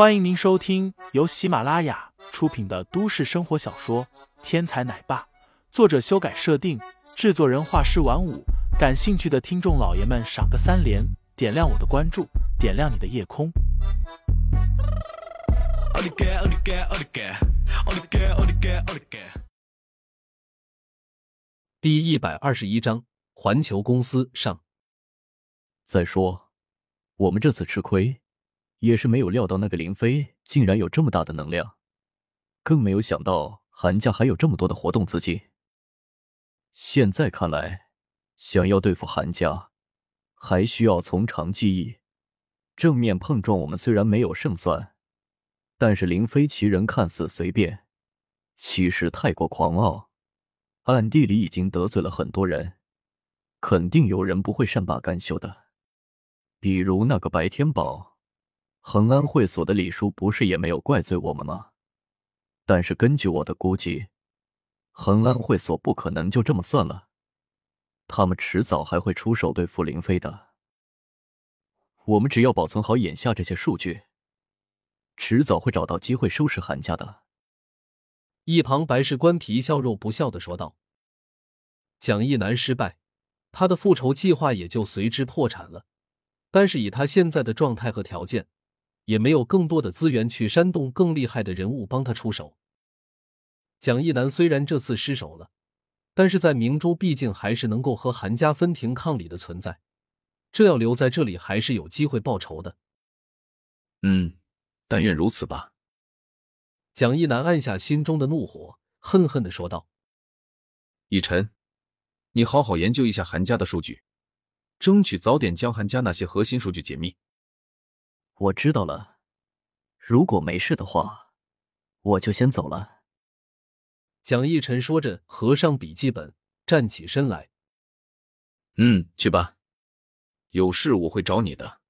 欢迎您收听由喜马拉雅出品的都市生活小说《天才奶爸》，作者修改设定，制作人画师晚舞。感兴趣的听众老爷们，赏个三连，点亮我的关注，点亮你的夜空。第一百二十一章，环球公司上。再说，我们这次吃亏，也是没有料到那个林飞竟然有这么大的能量，更没有想到韩家还有这么多的活动资金。现在看来，想要对付韩家，还需要从长计议。正面碰撞，我们虽然没有胜算，但是林飞其人看似随便，其实太过狂傲，暗地里已经得罪了很多人，肯定有人不会善罢甘休的。比如那个白天宝，恒安会所的李叔不是也没有怪罪我们吗？但是根据我的估计，恒安会所不可能就这么算了，他们迟早还会出手对付林飞的。我们只要保存好眼下这些数据，迟早会找到机会收拾韩家的。一旁白事官皮笑肉不笑的说道：“蒋一南失败，他的复仇计划也就随之破产了。”但是以他现在的状态和条件，也没有更多的资源去煽动更厉害的人物帮他出手。蒋一南虽然这次失手了，但是在明珠毕竟还是能够和韩家分庭抗礼的存在，这要留在这里还是有机会报仇的。嗯，但愿如此吧。蒋一南按下心中的怒火，恨恨的说道：“以晨，你好好研究一下韩家的数据。”争取早点将韩家那些核心数据解密。我知道了，如果没事的话，我就先走了。蒋逸晨说着，合上笔记本，站起身来。嗯，去吧，有事我会找你的。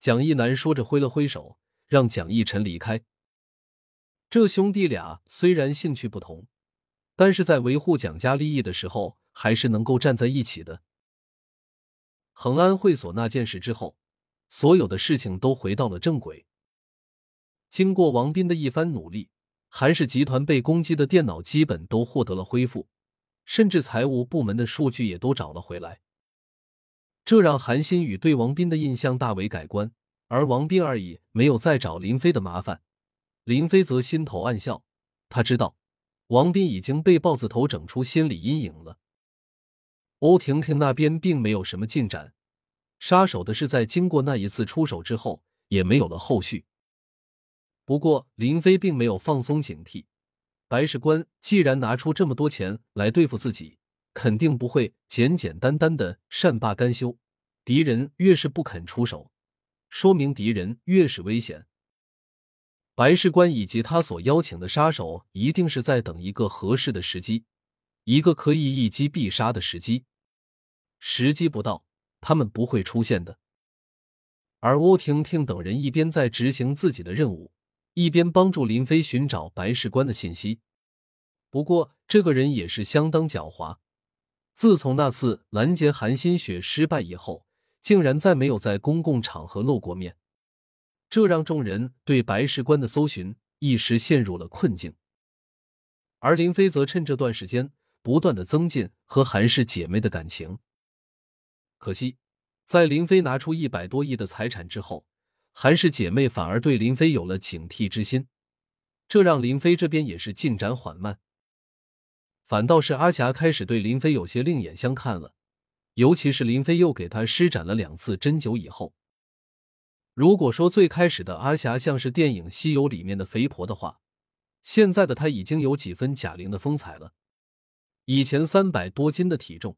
蒋一南说着，挥了挥手，让蒋逸晨离开。这兄弟俩虽然兴趣不同，但是在维护蒋家利益的时候，还是能够站在一起的。恒安会所那件事之后，所有的事情都回到了正轨。经过王斌的一番努力，韩氏集团被攻击的电脑基本都获得了恢复，甚至财务部门的数据也都找了回来。这让韩新宇对王斌的印象大为改观，而王斌而已没有再找林飞的麻烦。林飞则心头暗笑，他知道王斌已经被豹子头整出心理阴影了。欧婷婷那边并没有什么进展，杀手的事在经过那一次出手之后也没有了后续。不过林飞并没有放松警惕，白事官既然拿出这么多钱来对付自己，肯定不会简简单单的善罢甘休。敌人越是不肯出手，说明敌人越是危险。白事官以及他所邀请的杀手一定是在等一个合适的时机。一个可以一击必杀的时机，时机不到，他们不会出现的。而欧婷婷等人一边在执行自己的任务，一边帮助林飞寻找白事官的信息。不过，这个人也是相当狡猾。自从那次拦截韩新雪失败以后，竟然再没有在公共场合露过面，这让众人对白事官的搜寻一时陷入了困境。而林飞则趁这段时间。不断的增进和韩氏姐妹的感情。可惜，在林飞拿出一百多亿的财产之后，韩氏姐妹反而对林飞有了警惕之心，这让林飞这边也是进展缓慢。反倒是阿霞开始对林飞有些另眼相看了，尤其是林飞又给他施展了两次针灸以后。如果说最开始的阿霞像是电影《西游》里面的肥婆的话，现在的她已经有几分贾玲的风采了。以前三百多斤的体重，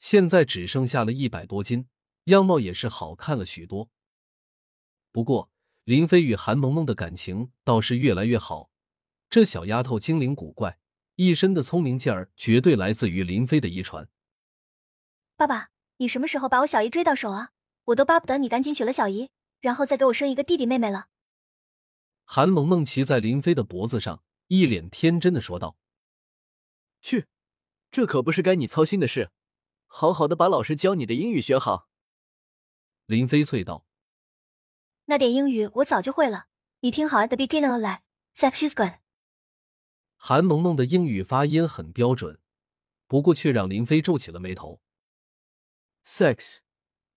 现在只剩下了一百多斤，样貌也是好看了许多。不过林飞与韩萌萌的感情倒是越来越好。这小丫头精灵古怪，一身的聪明劲儿，绝对来自于林飞的遗传。爸爸，你什么时候把我小姨追到手啊？我都巴不得你赶紧娶了小姨，然后再给我生一个弟弟妹妹了。韩萌萌骑在林飞的脖子上，一脸天真的说道：“去。”这可不是该你操心的事，好好的把老师教你的英语学好。”林飞啐道。“那点英语我早就会了，你听好，at the beginning of life, sex is good。韩萌萌的英语发音很标准，不过却让林飞皱起了眉头。sex，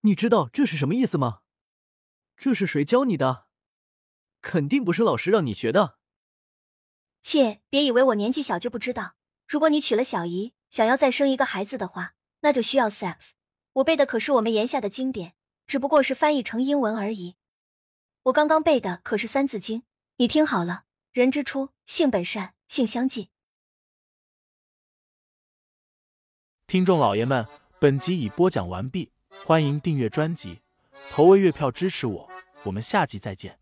你知道这是什么意思吗？这是谁教你的？肯定不是老师让你学的。切，别以为我年纪小就不知道。如果你娶了小姨，想要再生一个孩子的话，那就需要 sex。我背的可是我们言下的经典，只不过是翻译成英文而已。我刚刚背的可是《三字经》，你听好了：人之初，性本善，性相近。听众老爷们，本集已播讲完毕，欢迎订阅专辑，投喂月票支持我，我们下集再见。